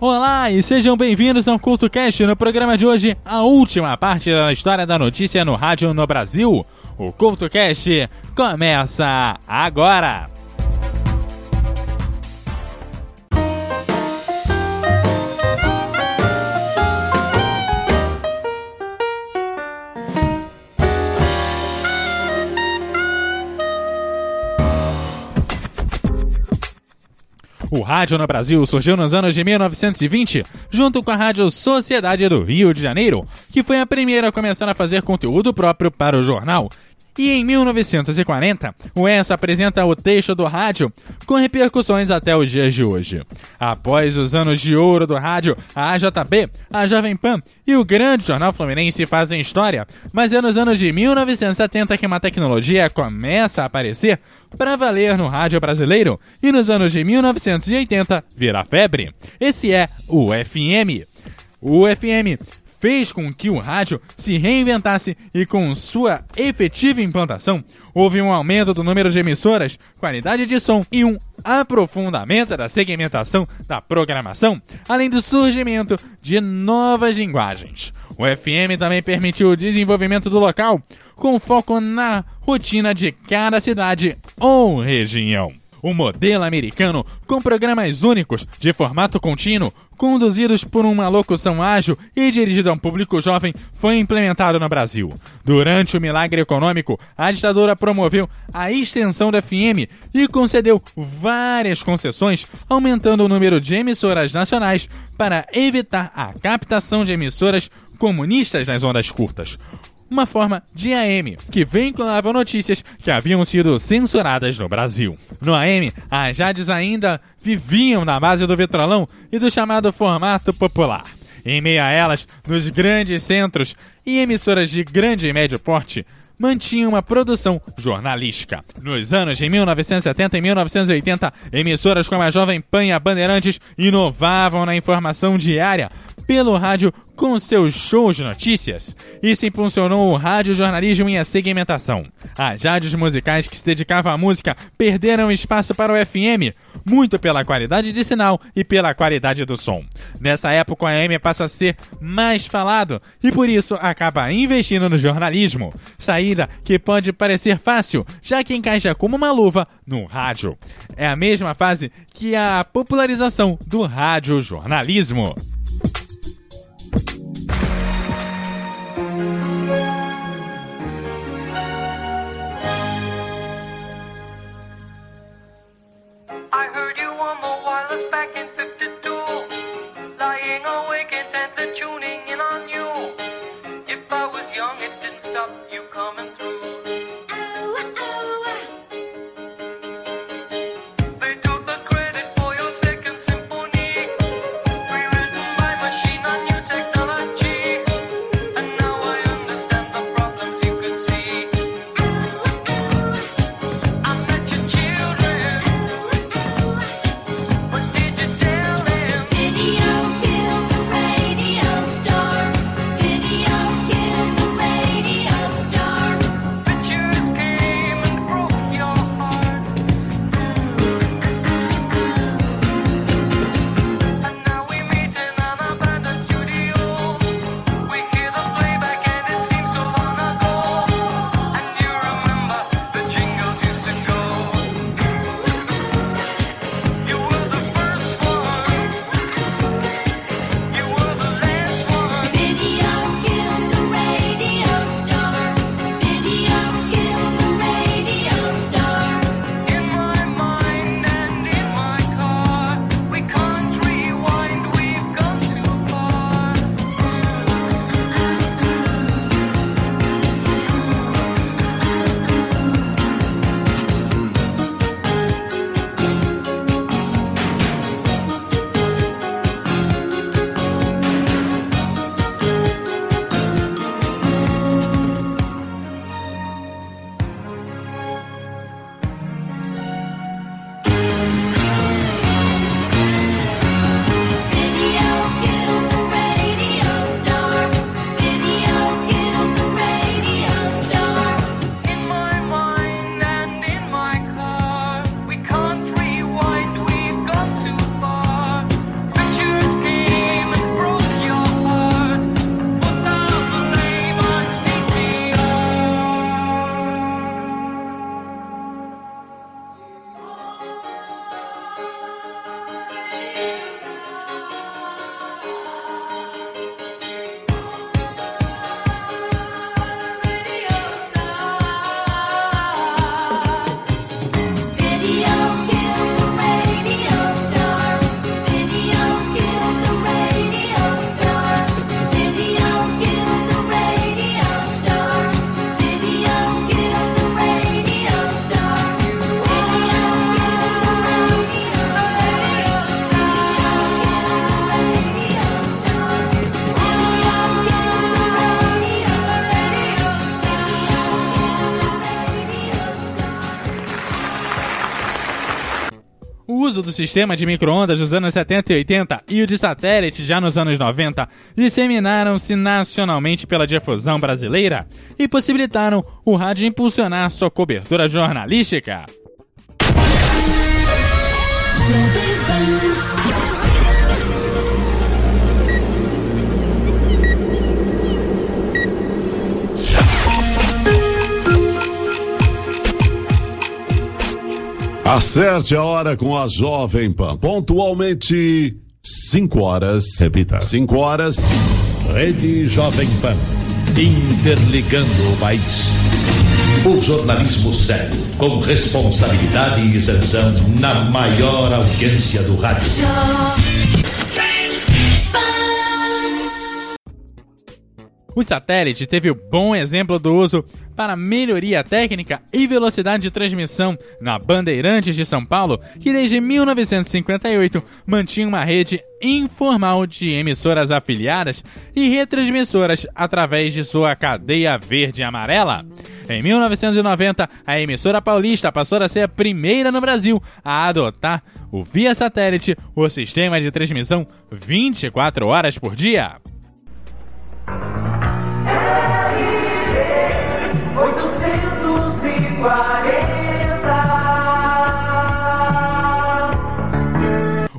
Olá e sejam bem-vindos ao CultoCast. No programa de hoje, a última parte da história da notícia no rádio no Brasil. O CultoCast começa agora! O rádio no Brasil surgiu nos anos de 1920, junto com a Rádio Sociedade do Rio de Janeiro, que foi a primeira a começar a fazer conteúdo próprio para o jornal e em 1940, o ESA apresenta o texto do rádio, com repercussões até os dias de hoje. Após os anos de ouro do rádio, a AJB, a Jovem Pan e o grande jornal fluminense fazem história, mas é nos anos de 1970 que uma tecnologia começa a aparecer para valer no rádio brasileiro e nos anos de 1980 vira febre. Esse é o FM. O FM fez com que o rádio se reinventasse e, com sua efetiva implantação, houve um aumento do número de emissoras, qualidade de som e um aprofundamento da segmentação da programação, além do surgimento de novas linguagens. O FM também permitiu o desenvolvimento do local, com foco na rotina de cada cidade ou região. O modelo americano, com programas únicos, de formato contínuo, conduzidos por uma locução ágil e dirigido a um público jovem, foi implementado no Brasil. Durante o milagre econômico, a ditadura promoveu a extensão da FM e concedeu várias concessões, aumentando o número de emissoras nacionais para evitar a captação de emissoras comunistas nas ondas curtas uma forma de AM, que vinculava notícias que haviam sido censuradas no Brasil. No AM, as rádios ainda viviam na base do vitrolão e do chamado formato popular. Em meio a elas, nos grandes centros e emissoras de grande e médio porte, mantinham uma produção jornalística. Nos anos de 1970 e 1980, emissoras como a Jovem Pan e a Bandeirantes inovavam na informação diária pelo rádio com seus shows de notícias. Isso impulsionou o radiojornalismo e a segmentação. As rádios musicais que se dedicavam à música perderam espaço para o FM, muito pela qualidade de sinal e pela qualidade do som. Nessa época, o AM passa a ser mais falado e por isso acaba investindo no jornalismo. Saída que pode parecer fácil, já que encaixa como uma luva no rádio. É a mesma fase que a popularização do radiojornalismo. uso sistema de microondas dos anos 70 e 80 e o de satélite já nos anos 90 disseminaram-se nacionalmente pela difusão brasileira e possibilitaram o rádio impulsionar sua cobertura jornalística. Acerte a hora com a Jovem Pan. Pontualmente, 5 horas. Repita. 5 horas. Rede Jovem Pan. Interligando o país. O jornalismo sério, com responsabilidade e isenção, na maior audiência do rádio. O satélite teve o bom exemplo do uso para melhoria técnica e velocidade de transmissão na Bandeirantes de São Paulo, que desde 1958 mantinha uma rede informal de emissoras afiliadas e retransmissoras através de sua cadeia verde e amarela. Em 1990, a emissora paulista passou a ser a primeira no Brasil a adotar o via satélite, o sistema de transmissão 24 horas por dia.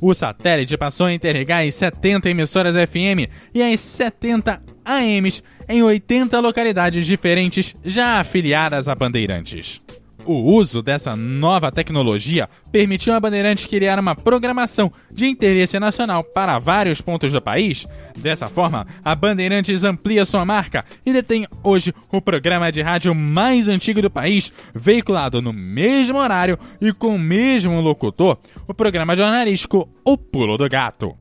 O satélite passou a interligar as 70 emissoras FM e as 70 AMs em 80 localidades diferentes já afiliadas a Bandeirantes. O uso dessa nova tecnologia permitiu a Bandeirantes criar uma programação de interesse nacional para vários pontos do país. Dessa forma, a Bandeirantes amplia sua marca e detém hoje o programa de rádio mais antigo do país, veiculado no mesmo horário e com o mesmo locutor, o programa jornalístico O Pulo do Gato.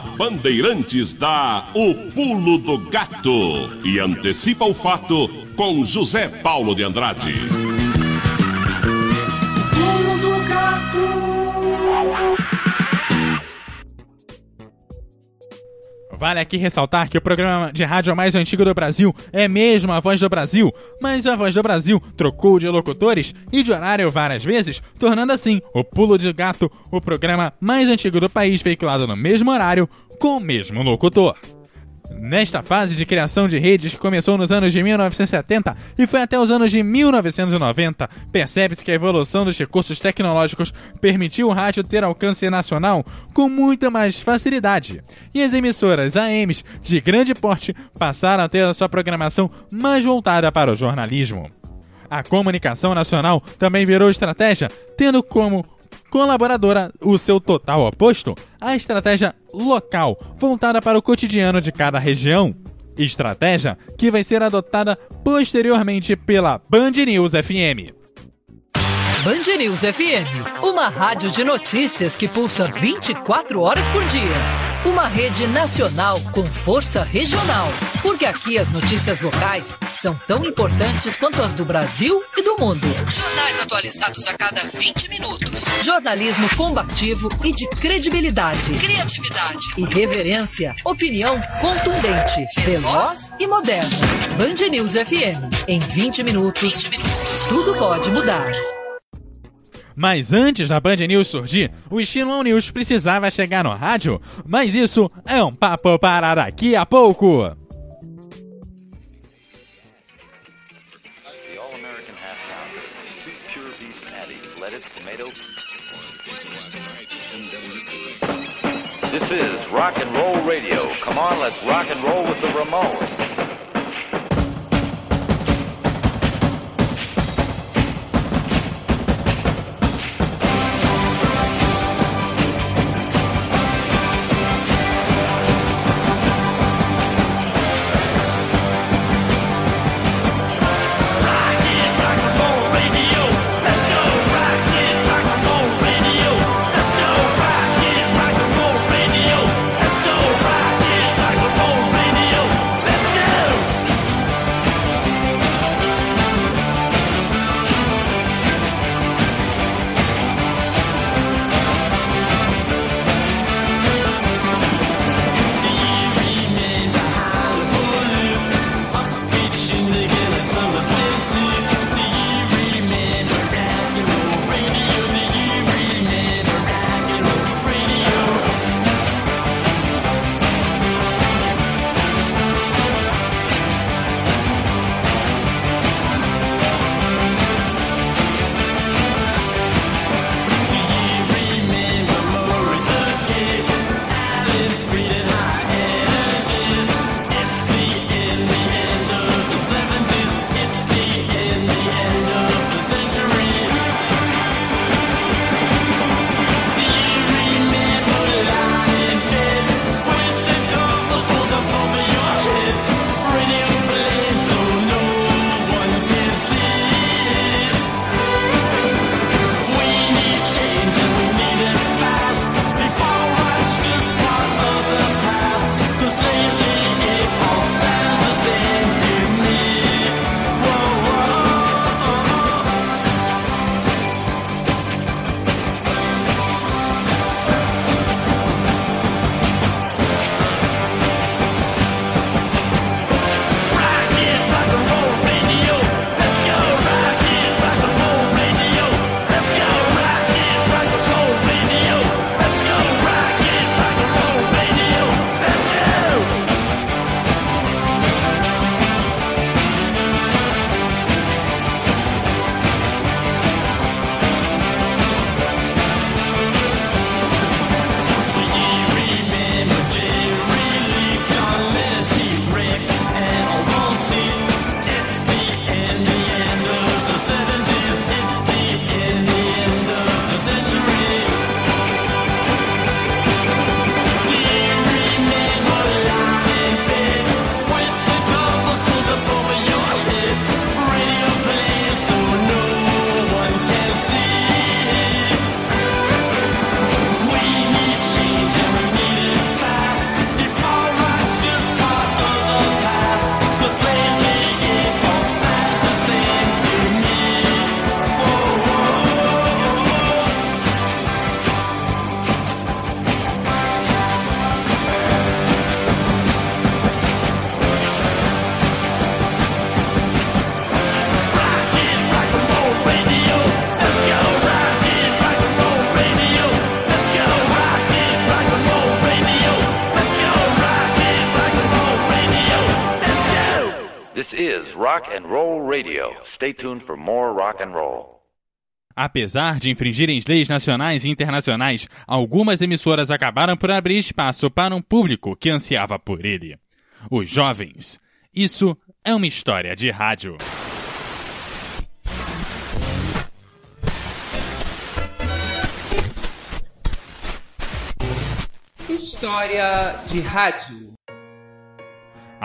Bandeirantes dá o pulo do gato e antecipa o fato com José Paulo de Andrade. Vale aqui ressaltar que o programa de rádio mais antigo do Brasil é mesmo a Voz do Brasil, mas a Voz do Brasil trocou de locutores e de horário várias vezes, tornando assim o Pulo de Gato o programa mais antigo do país veiculado no mesmo horário com o mesmo locutor. Nesta fase de criação de redes que começou nos anos de 1970 e foi até os anos de 1990, percebe-se que a evolução dos recursos tecnológicos permitiu o rádio ter alcance nacional com muita mais facilidade. E as emissoras AMs de grande porte passaram a ter a sua programação mais voltada para o jornalismo. A comunicação nacional também virou estratégia, tendo como colaboradora o seu total oposto, a estratégia local, voltada para o cotidiano de cada região. Estratégia que vai ser adotada posteriormente pela Band News FM. Band News FM, uma rádio de notícias que pulsa 24 horas por dia. Uma rede nacional com força regional. Porque aqui as notícias locais são tão importantes quanto as do Brasil e do mundo. Jornais atualizados a cada 20 minutos. Jornalismo combativo e de credibilidade. Criatividade. Irreverência. Opinião contundente. Veloz e moderna. Band News FM. Em 20 minutos, 20 minutos. tudo pode mudar. Mas antes da Band News surgir, o Estilo News precisava chegar no rádio. Mas isso é um papo para daqui a pouco. This is rock and roll radio. Come on, let's rock and roll with the Ramones. Is Rock and Roll Radio. Stay tuned for more rock and roll. Apesar de infringirem leis nacionais e internacionais, algumas emissoras acabaram por abrir espaço para um público que ansiava por ele. Os jovens. Isso é uma história de rádio. História de rádio.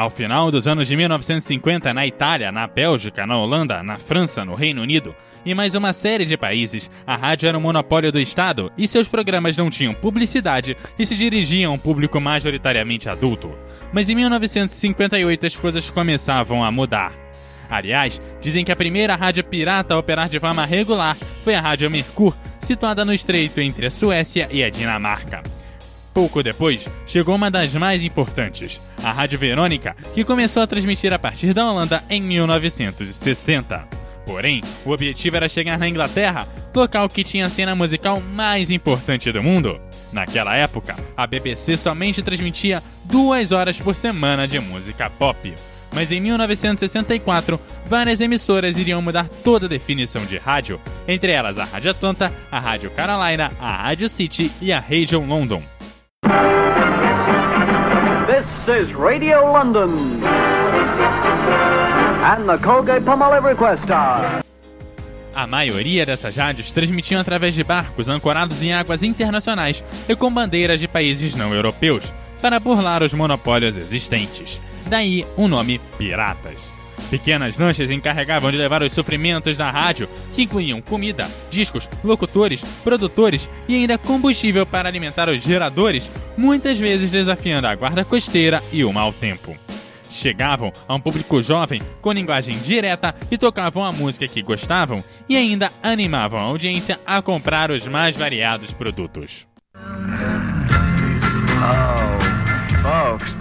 Ao final dos anos de 1950, na Itália, na Bélgica, na Holanda, na França, no Reino Unido e mais uma série de países, a rádio era um monopólio do Estado e seus programas não tinham publicidade e se dirigiam a um público majoritariamente adulto. Mas em 1958 as coisas começavam a mudar. Aliás, dizem que a primeira rádio pirata a operar de forma regular foi a Rádio Mercur, situada no estreito entre a Suécia e a Dinamarca. Pouco depois, chegou uma das mais importantes, a Rádio Verônica, que começou a transmitir a partir da Holanda em 1960. Porém, o objetivo era chegar na Inglaterra, local que tinha a cena musical mais importante do mundo. Naquela época, a BBC somente transmitia duas horas por semana de música pop. Mas em 1964, várias emissoras iriam mudar toda a definição de rádio, entre elas a Rádio Atlanta, a Rádio Carolina, a Rádio City e a Radio London. This is Radio London. And the Colgate Palmolive. A maioria dessas rádios transmitiam através de barcos ancorados em águas internacionais e com bandeiras de países não europeus, para burlar os monopólios existentes. Daí o nome Piratas. Pequenas lanchas encarregavam de levar os sofrimentos da rádio, que incluíam comida, discos, locutores, produtores e ainda combustível para alimentar os geradores, muitas vezes desafiando a guarda costeira e o mau tempo. Chegavam a um público jovem com linguagem direta e tocavam a música que gostavam e ainda animavam a audiência a comprar os mais variados produtos.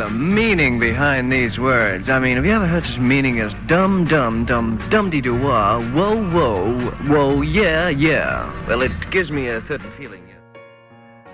The meaning behind these words. I mean, have you ever heard such meaning as dum dum dum dum dee doo wah, whoa whoa, whoa yeah yeah? Well, it gives me a certain feeling.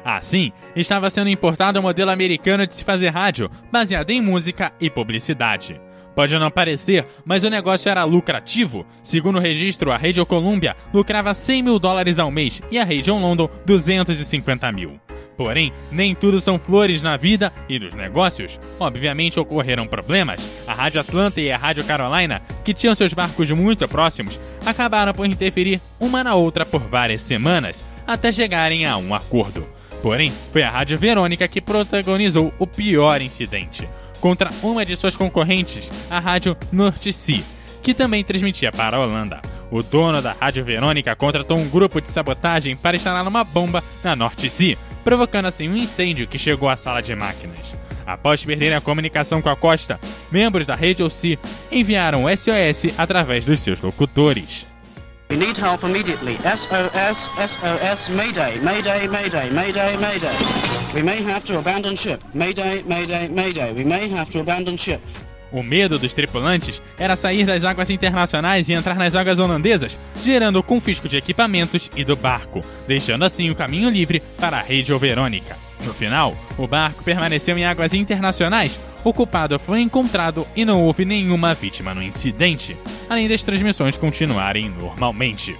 Assim, estava sendo importado um modelo americano de se fazer rádio, baseado em música e publicidade. Pode não parecer, mas o negócio era lucrativo. Segundo o registro, a Radio Columbia lucrava 100 mil dólares ao mês e a Radio London 250 mil. Porém, nem tudo são flores na vida e nos negócios. Obviamente ocorreram problemas. A Rádio Atlanta e a Rádio Carolina, que tinham seus barcos muito próximos, acabaram por interferir uma na outra por várias semanas, até chegarem a um acordo. Porém, foi a Rádio Verônica que protagonizou o pior incidente, contra uma de suas concorrentes, a Rádio North Sea, que também transmitia para a Holanda. O dono da Rádio Verônica contratou um grupo de sabotagem para instalar uma bomba na North Sea, provocando assim um incêndio que chegou à sala de máquinas. Após perderem a comunicação com a costa, membros da Radio Sea enviaram o SOS através dos seus locutores. We need help immediately. SOS, SOS, Mayday, Mayday, Mayday, Mayday, Mayday. We may have to abandon ship. Mayday, Mayday, Mayday. We may have to abandon ship. O medo dos tripulantes era sair das águas internacionais e entrar nas águas holandesas, gerando o confisco de equipamentos e do barco, deixando assim o caminho livre para a Radio Verônica. No final, o barco permaneceu em águas internacionais, o culpado foi encontrado e não houve nenhuma vítima no incidente, além das transmissões continuarem normalmente.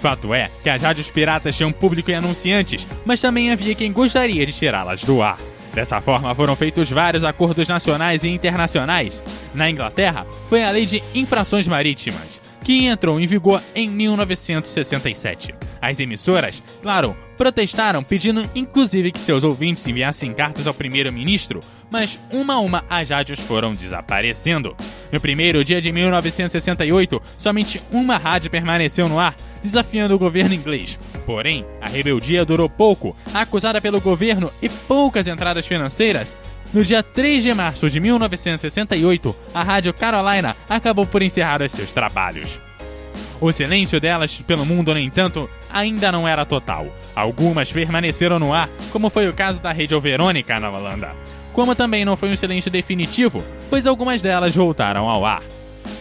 Fato é que as rádios piratas tinham público e anunciantes, mas também havia quem gostaria de tirá-las do ar. Dessa forma, foram feitos vários acordos nacionais e internacionais. Na Inglaterra, foi a Lei de Infrações Marítimas, que entrou em vigor em 1967. As emissoras, claro, protestaram pedindo inclusive que seus ouvintes enviassem cartas ao primeiro-ministro, mas uma a uma as rádios foram desaparecendo. No primeiro dia de 1968, somente uma rádio permaneceu no ar, desafiando o governo inglês. Porém, a rebeldia durou pouco, acusada pelo governo e poucas entradas financeiras. No dia 3 de março de 1968, a Rádio Carolina acabou por encerrar os seus trabalhos. O silêncio delas pelo mundo, no entanto, ainda não era total. Algumas permaneceram no ar, como foi o caso da Rede Verônica na Holanda. Como também não foi um silêncio definitivo, pois algumas delas voltaram ao ar.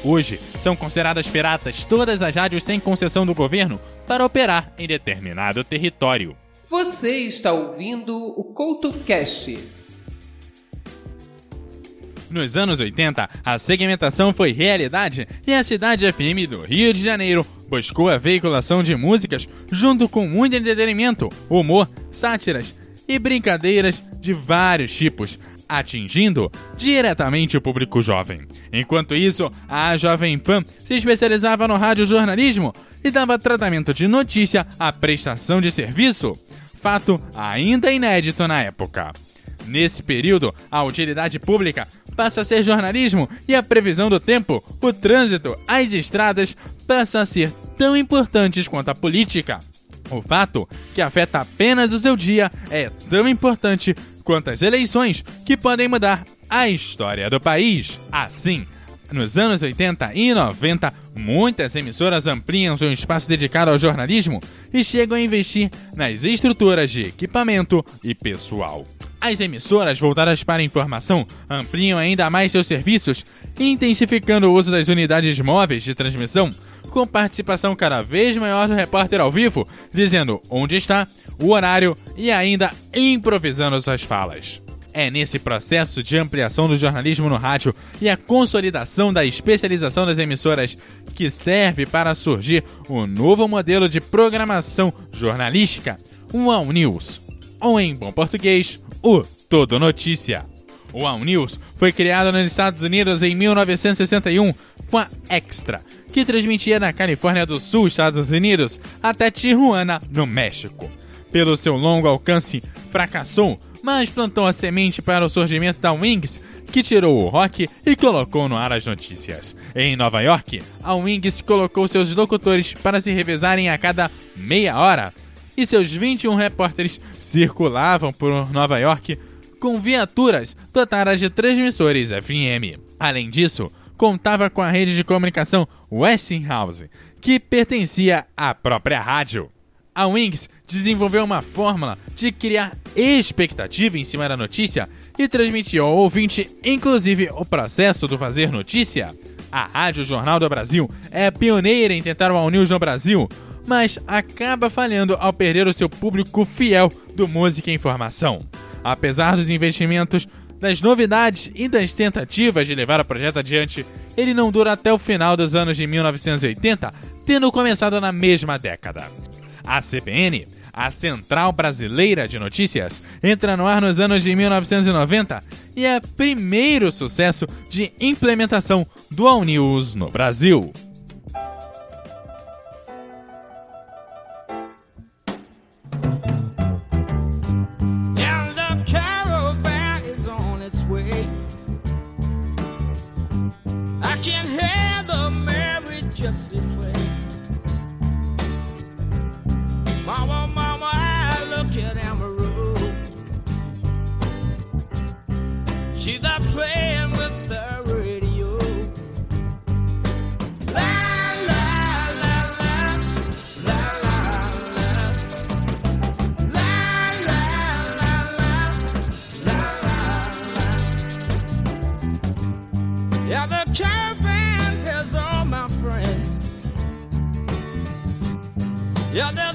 Hoje, são consideradas piratas todas as rádios sem concessão do governo para operar em determinado território. Você está ouvindo o CoutoCast. Nos anos 80, a segmentação foi realidade e a Cidade FM do Rio de Janeiro buscou a veiculação de músicas junto com muito entretenimento, humor, sátiras e brincadeiras de vários tipos, atingindo diretamente o público jovem. Enquanto isso, a Jovem Pan se especializava no radiojornalismo e dava tratamento de notícia à prestação de serviço, fato ainda inédito na época. Nesse período, a utilidade pública passa a ser jornalismo e a previsão do tempo, o trânsito, as estradas passam a ser tão importantes quanto a política. O fato que afeta apenas o seu dia é tão importante quanto as eleições que podem mudar a história do país. Assim, nos anos 80 e 90, muitas emissoras ampliam seu espaço dedicado ao jornalismo e chegam a investir nas estruturas de equipamento e pessoal. As emissoras voltadas para a informação ampliam ainda mais seus serviços, intensificando o uso das unidades móveis de transmissão, com participação cada vez maior do repórter ao vivo, dizendo onde está, o horário e ainda improvisando suas falas. É nesse processo de ampliação do jornalismo no rádio e a consolidação da especialização das emissoras que serve para surgir o novo modelo de programação jornalística, o All News, ou em bom português, o Todo Notícia. O All News foi criado nos Estados Unidos em 1961 com a Extra, que transmitia da Califórnia do Sul, Estados Unidos, até Tijuana, no México. Pelo seu longo alcance, fracassou, mas plantou a semente para o surgimento da Wings, que tirou o rock e colocou no ar as notícias. Em Nova York, a Wings colocou seus locutores para se revezarem a cada meia hora, e seus 21 repórteres circulavam por Nova York com viaturas dotadas de transmissores FM. Além disso, contava com a rede de comunicação Westinghouse, que pertencia à própria rádio. A Wings desenvolveu uma fórmula de criar expectativa em cima da notícia e transmitir ao ouvinte, inclusive, o processo do fazer notícia. A Rádio Jornal do Brasil é pioneira em tentar o All News no Brasil, mas acaba falhando ao perder o seu público fiel do Música e Informação. Apesar dos investimentos, das novidades e das tentativas de levar o projeto adiante, ele não dura até o final dos anos de 1980, tendo começado na mesma década. A CBN, a Central Brasileira de Notícias, entra no ar nos anos de 1990 e é primeiro sucesso de implementação do All News no Brasil. Caravan has all my friends. Yeah, they'll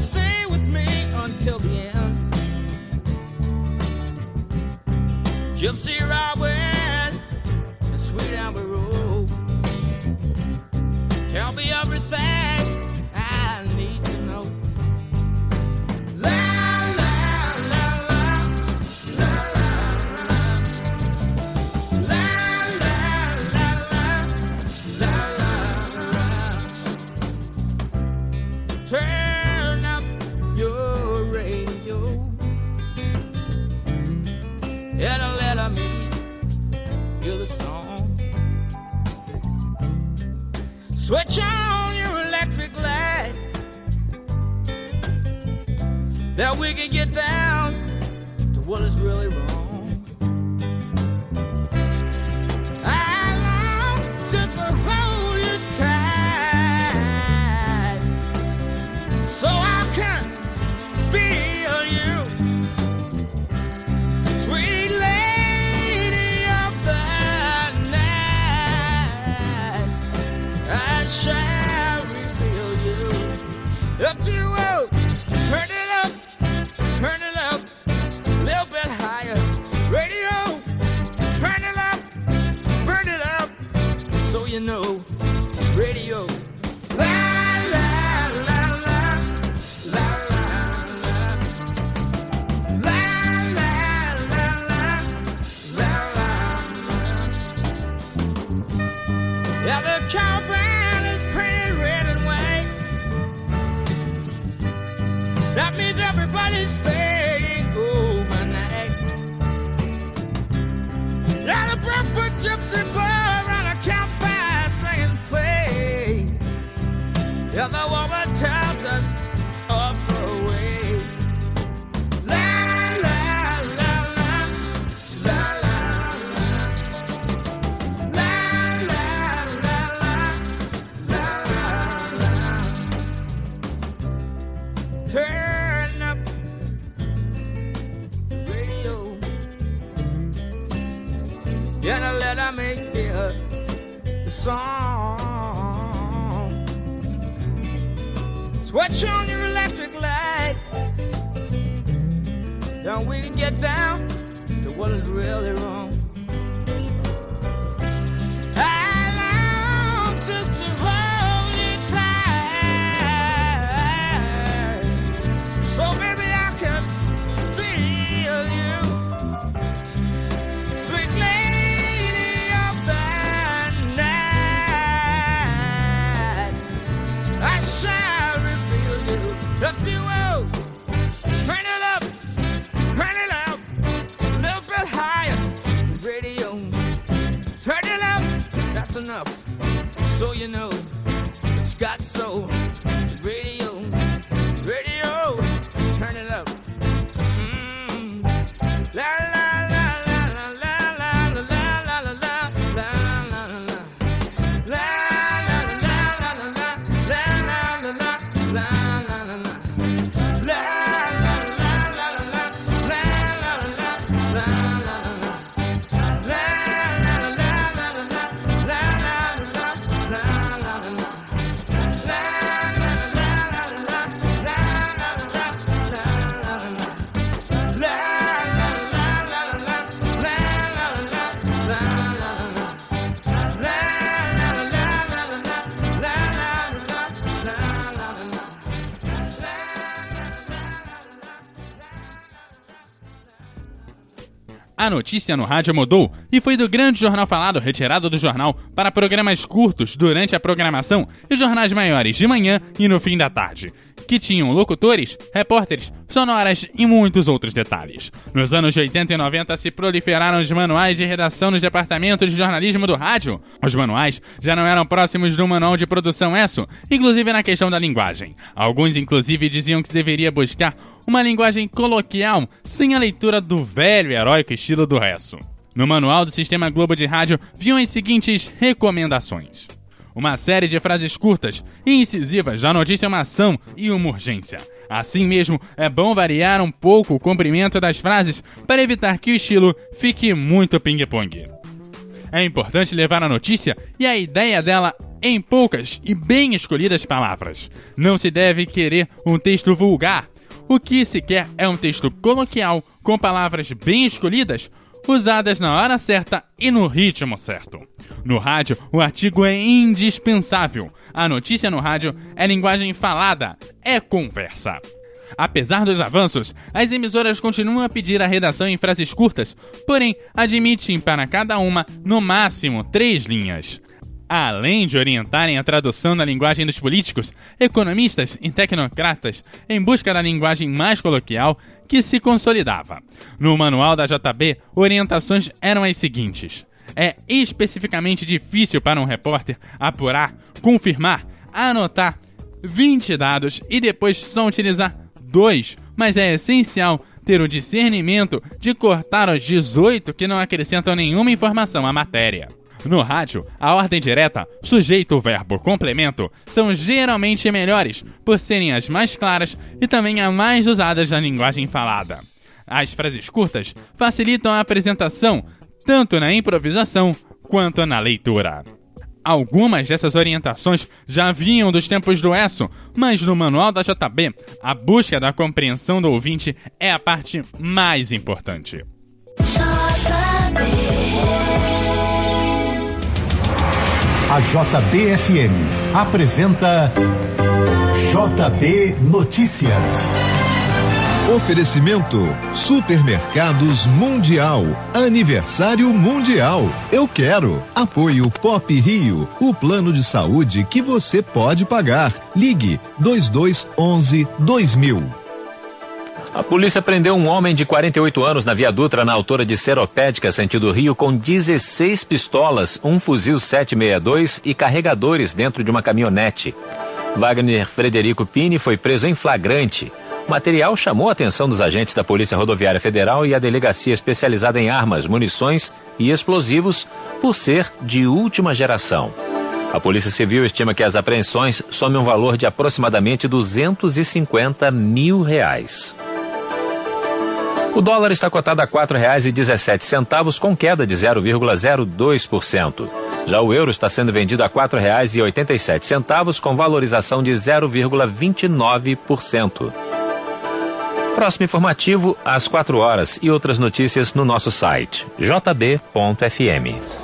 Switch on your electric light. Then we can get down to what is really wrong. A notícia no rádio mudou e foi do grande jornal falado retirado do jornal para programas curtos durante a programação e jornais maiores de manhã e no fim da tarde, que tinham locutores, repórteres, sonoras e muitos outros detalhes. Nos anos 80 e 90 se proliferaram os manuais de redação nos departamentos de jornalismo do rádio. Os manuais já não eram próximos do manual de produção ESSO, inclusive na questão da linguagem. Alguns inclusive diziam que se deveria buscar uma linguagem coloquial, sem a leitura do velho heróico estilo do resto. No manual do Sistema Globo de Rádio viam as seguintes recomendações. Uma série de frases curtas e incisivas da notícia uma ação e uma urgência. Assim mesmo, é bom variar um pouco o comprimento das frases para evitar que o estilo fique muito ping-pong. É importante levar a notícia e a ideia dela em poucas e bem escolhidas palavras. Não se deve querer um texto vulgar. O que se quer é um texto coloquial, com palavras bem escolhidas, usadas na hora certa e no ritmo certo. No rádio, o artigo é indispensável. A notícia no rádio é linguagem falada, é conversa. Apesar dos avanços, as emissoras continuam a pedir a redação em frases curtas, porém admitem para cada uma, no máximo, três linhas. Além de orientarem a tradução da linguagem dos políticos, economistas e tecnocratas em busca da linguagem mais coloquial que se consolidava. No manual da JB, orientações eram as seguintes: é especificamente difícil para um repórter apurar, confirmar, anotar 20 dados e depois só utilizar dois, mas é essencial ter o discernimento de cortar os 18 que não acrescentam nenhuma informação à matéria. No rádio, a ordem direta, sujeito, verbo, complemento são geralmente melhores, por serem as mais claras e também as mais usadas na linguagem falada. As frases curtas facilitam a apresentação, tanto na improvisação quanto na leitura. Algumas dessas orientações já vinham dos tempos do ESSO, mas no manual da JB, a busca da compreensão do ouvinte é a parte mais importante. A JBFM apresenta JB Notícias. Oferecimento Supermercados Mundial. Aniversário Mundial. Eu quero. Apoio Pop Rio. O plano de saúde que você pode pagar. Ligue 2211 2000. A polícia prendeu um homem de 48 anos na Via Dutra, na altura de Seropédica, sentido Rio, com 16 pistolas, um fuzil 762 e carregadores dentro de uma caminhonete. Wagner Frederico Pini foi preso em flagrante. O material chamou a atenção dos agentes da Polícia Rodoviária Federal e a delegacia especializada em armas, munições e explosivos por ser de última geração. A Polícia Civil estima que as apreensões somem um valor de aproximadamente 250 mil reais. O dólar está cotado a R$ 4,17, com queda de 0,02%. Já o euro está sendo vendido a R$ 4,87, com valorização de 0,29%. Próximo informativo, às 4 horas, e outras notícias no nosso site jb.fm.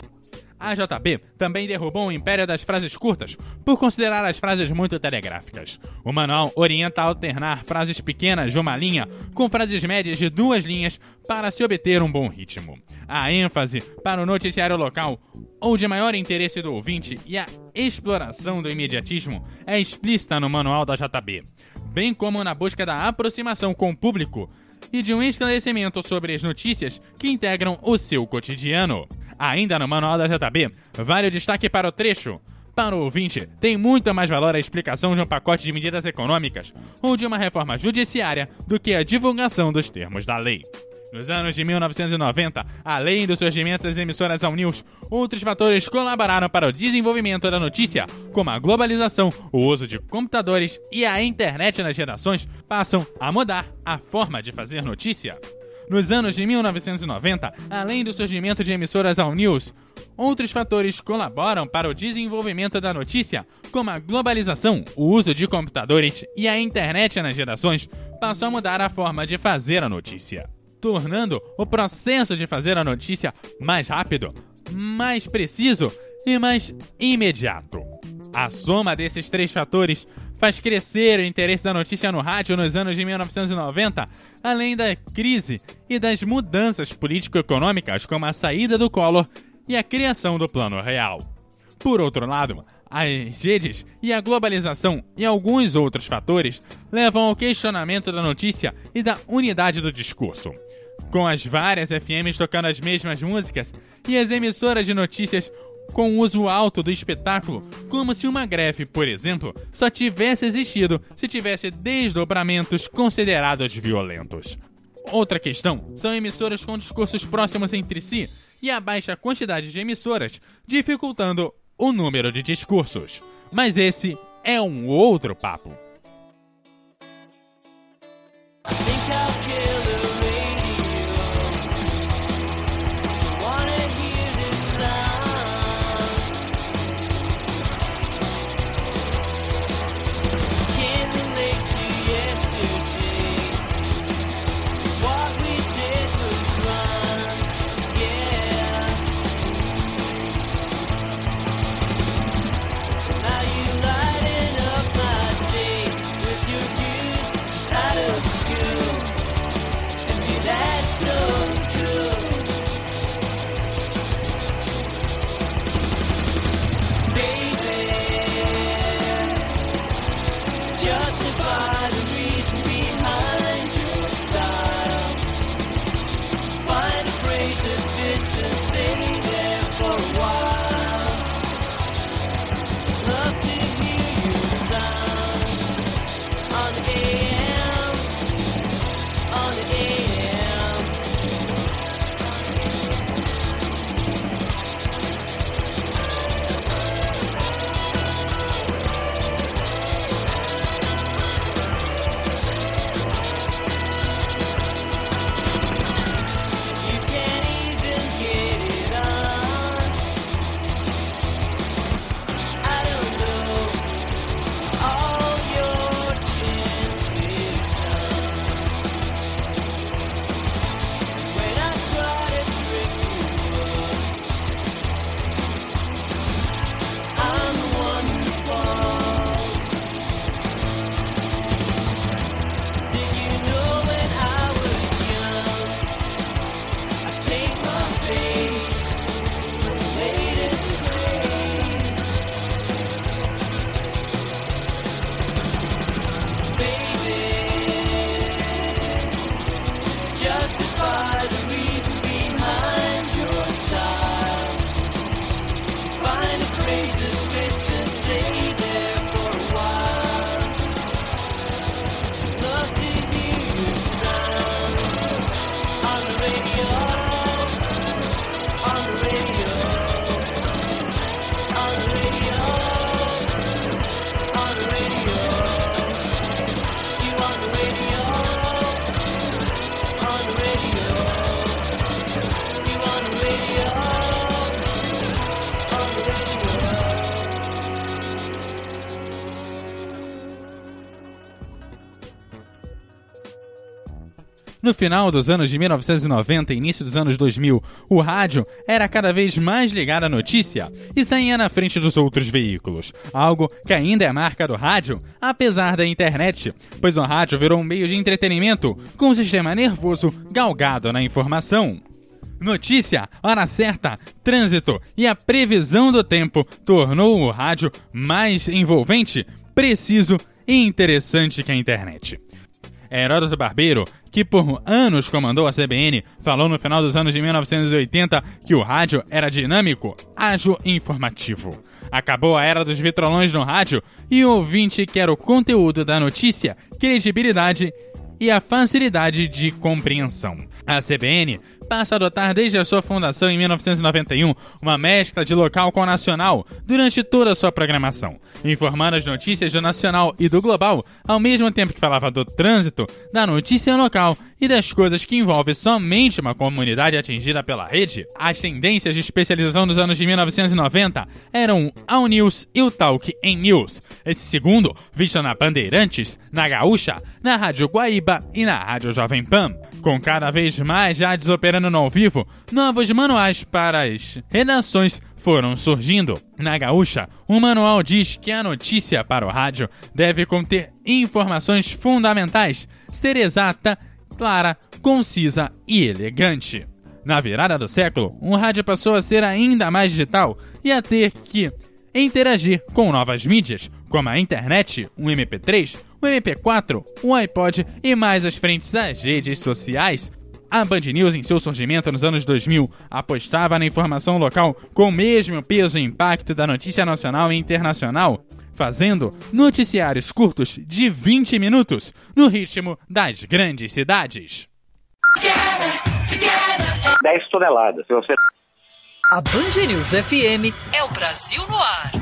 A JB também derrubou o império das frases curtas, por considerar as frases muito telegráficas. O manual orienta a alternar frases pequenas de uma linha com frases médias de duas linhas para se obter um bom ritmo. A ênfase para o noticiário local ou de maior interesse do ouvinte e a exploração do imediatismo é explícita no manual da JB, bem como na busca da aproximação com o público e de um esclarecimento sobre as notícias que integram o seu cotidiano. Ainda no manual da JB, vale o destaque para o trecho. Para o ouvinte, tem muito mais valor a explicação de um pacote de medidas econômicas ou de uma reforma judiciária do que a divulgação dos termos da lei. Nos anos de 1990, além do surgimento das emissoras All News, outros fatores colaboraram para o desenvolvimento da notícia, como a globalização, o uso de computadores e a internet nas redações, passam a mudar a forma de fazer notícia. Nos anos de 1990, além do surgimento de emissoras All News, outros fatores colaboram para o desenvolvimento da notícia, como a globalização, o uso de computadores e a internet nas gerações, passou a mudar a forma de fazer a notícia, tornando o processo de fazer a notícia mais rápido, mais preciso e mais imediato. A soma desses três fatores faz crescer o interesse da notícia no rádio nos anos de 1990, além da crise e das mudanças político-econômicas, como a saída do Collor e a criação do Plano Real. Por outro lado, as redes e a globalização e alguns outros fatores levam ao questionamento da notícia e da unidade do discurso. Com as várias FMs tocando as mesmas músicas e as emissoras de notícias com o uso alto do espetáculo, como se uma greve, por exemplo, só tivesse existido se tivesse desdobramentos considerados violentos. Outra questão são emissoras com discursos próximos entre si e a baixa quantidade de emissoras, dificultando o número de discursos. Mas esse é um outro papo. No final dos anos de 1990 e início dos anos 2000, o rádio era cada vez mais ligado à notícia e saía na frente dos outros veículos, algo que ainda é marca do rádio, apesar da internet, pois o rádio virou um meio de entretenimento com um sistema nervoso galgado na informação. Notícia, hora certa, trânsito e a previsão do tempo tornou o rádio mais envolvente, preciso e interessante que a internet. Heródoto Barbeiro, que por anos comandou a CBN, falou no final dos anos de 1980 que o rádio era dinâmico, ágil e informativo. Acabou a era dos vitrolões no rádio e o ouvinte quer o conteúdo da notícia, credibilidade e a facilidade de compreensão. A CBN passa a adotar desde a sua fundação em 1991 uma mescla de local com nacional durante toda a sua programação, informando as notícias do nacional e do global, ao mesmo tempo que falava do trânsito, da notícia local e das coisas que envolvem somente uma comunidade atingida pela rede. As tendências de especialização dos anos de 1990 eram All News e o Talk em News. Esse segundo, visto na Bandeirantes, na Gaúcha, na Rádio Guaíba e na Rádio Jovem Pan. Com cada vez mais já desoperando no ao vivo, novos manuais para as redações foram surgindo. Na Gaúcha, o manual diz que a notícia para o rádio deve conter informações fundamentais, ser exata, clara, concisa e elegante. Na virada do século, o rádio passou a ser ainda mais digital e a ter que interagir com novas mídias, como a internet, o MP3, o MP4, o iPod e mais as frentes das redes sociais. A Band News, em seu surgimento nos anos 2000, apostava na informação local com o mesmo peso e impacto da notícia nacional e internacional, fazendo noticiários curtos de 20 minutos, no ritmo das grandes cidades. 10 toneladas. Se você a Band News FM é o Brasil no ar.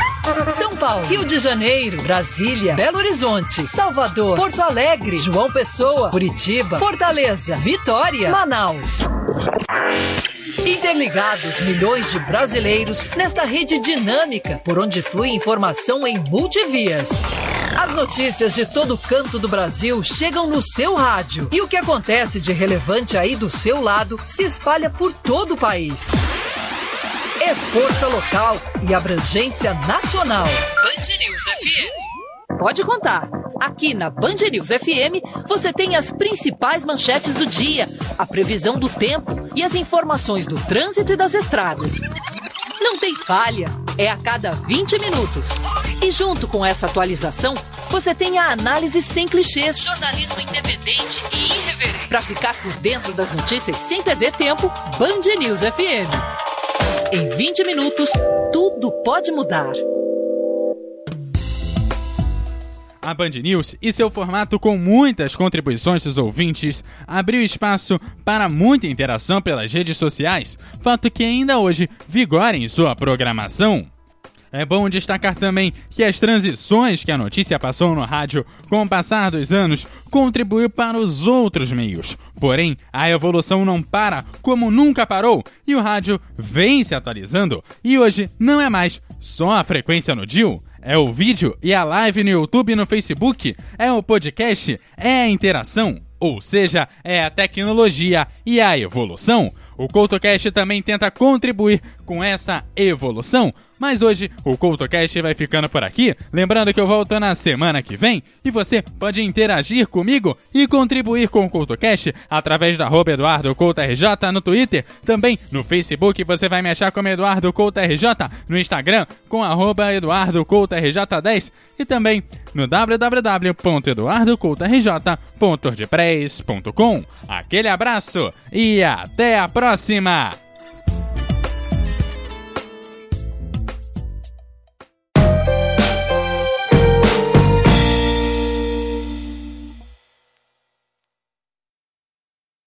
São Paulo, Rio de Janeiro, Brasília, Belo Horizonte, Salvador, Porto Alegre, João Pessoa, Curitiba, Fortaleza, Vitória, Manaus. Interligados milhões de brasileiros nesta rede dinâmica por onde flui informação em multivias. As notícias de todo canto do Brasil chegam no seu rádio e o que acontece de relevante aí do seu lado se espalha por todo o país é força local e abrangência nacional. Band News FM. Pode contar. Aqui na Band News FM você tem as principais manchetes do dia, a previsão do tempo e as informações do trânsito e das estradas. Não tem falha, é a cada 20 minutos. E junto com essa atualização, você tem a análise sem clichês, jornalismo independente e irreverente. Para ficar por dentro das notícias sem perder tempo, Band News FM. Em 20 minutos, tudo pode mudar. A Band News e seu formato com muitas contribuições dos ouvintes abriu espaço para muita interação pelas redes sociais, fato que ainda hoje vigora em sua programação. É bom destacar também que as transições que a notícia passou no rádio com o passar dos anos contribuiu para os outros meios. Porém, a evolução não para como nunca parou e o rádio vem se atualizando e hoje não é mais só a frequência no DIL. É o vídeo e a live no YouTube e no Facebook, é o podcast, é a interação, ou seja, é a tecnologia e a evolução. O CoutoCast também tenta contribuir com essa evolução, mas hoje o CoutoCast vai ficando por aqui. Lembrando que eu volto na semana que vem e você pode interagir comigo e contribuir com o CoutoCast através da arroba EduardoCoutoRJ no Twitter, também no Facebook você vai me achar como EduardoCoutoRJ, no Instagram com arroba EduardoCoutoRJ10 e também no www.eduardocoutorj.wordpress.com. Aquele abraço e até a próxima!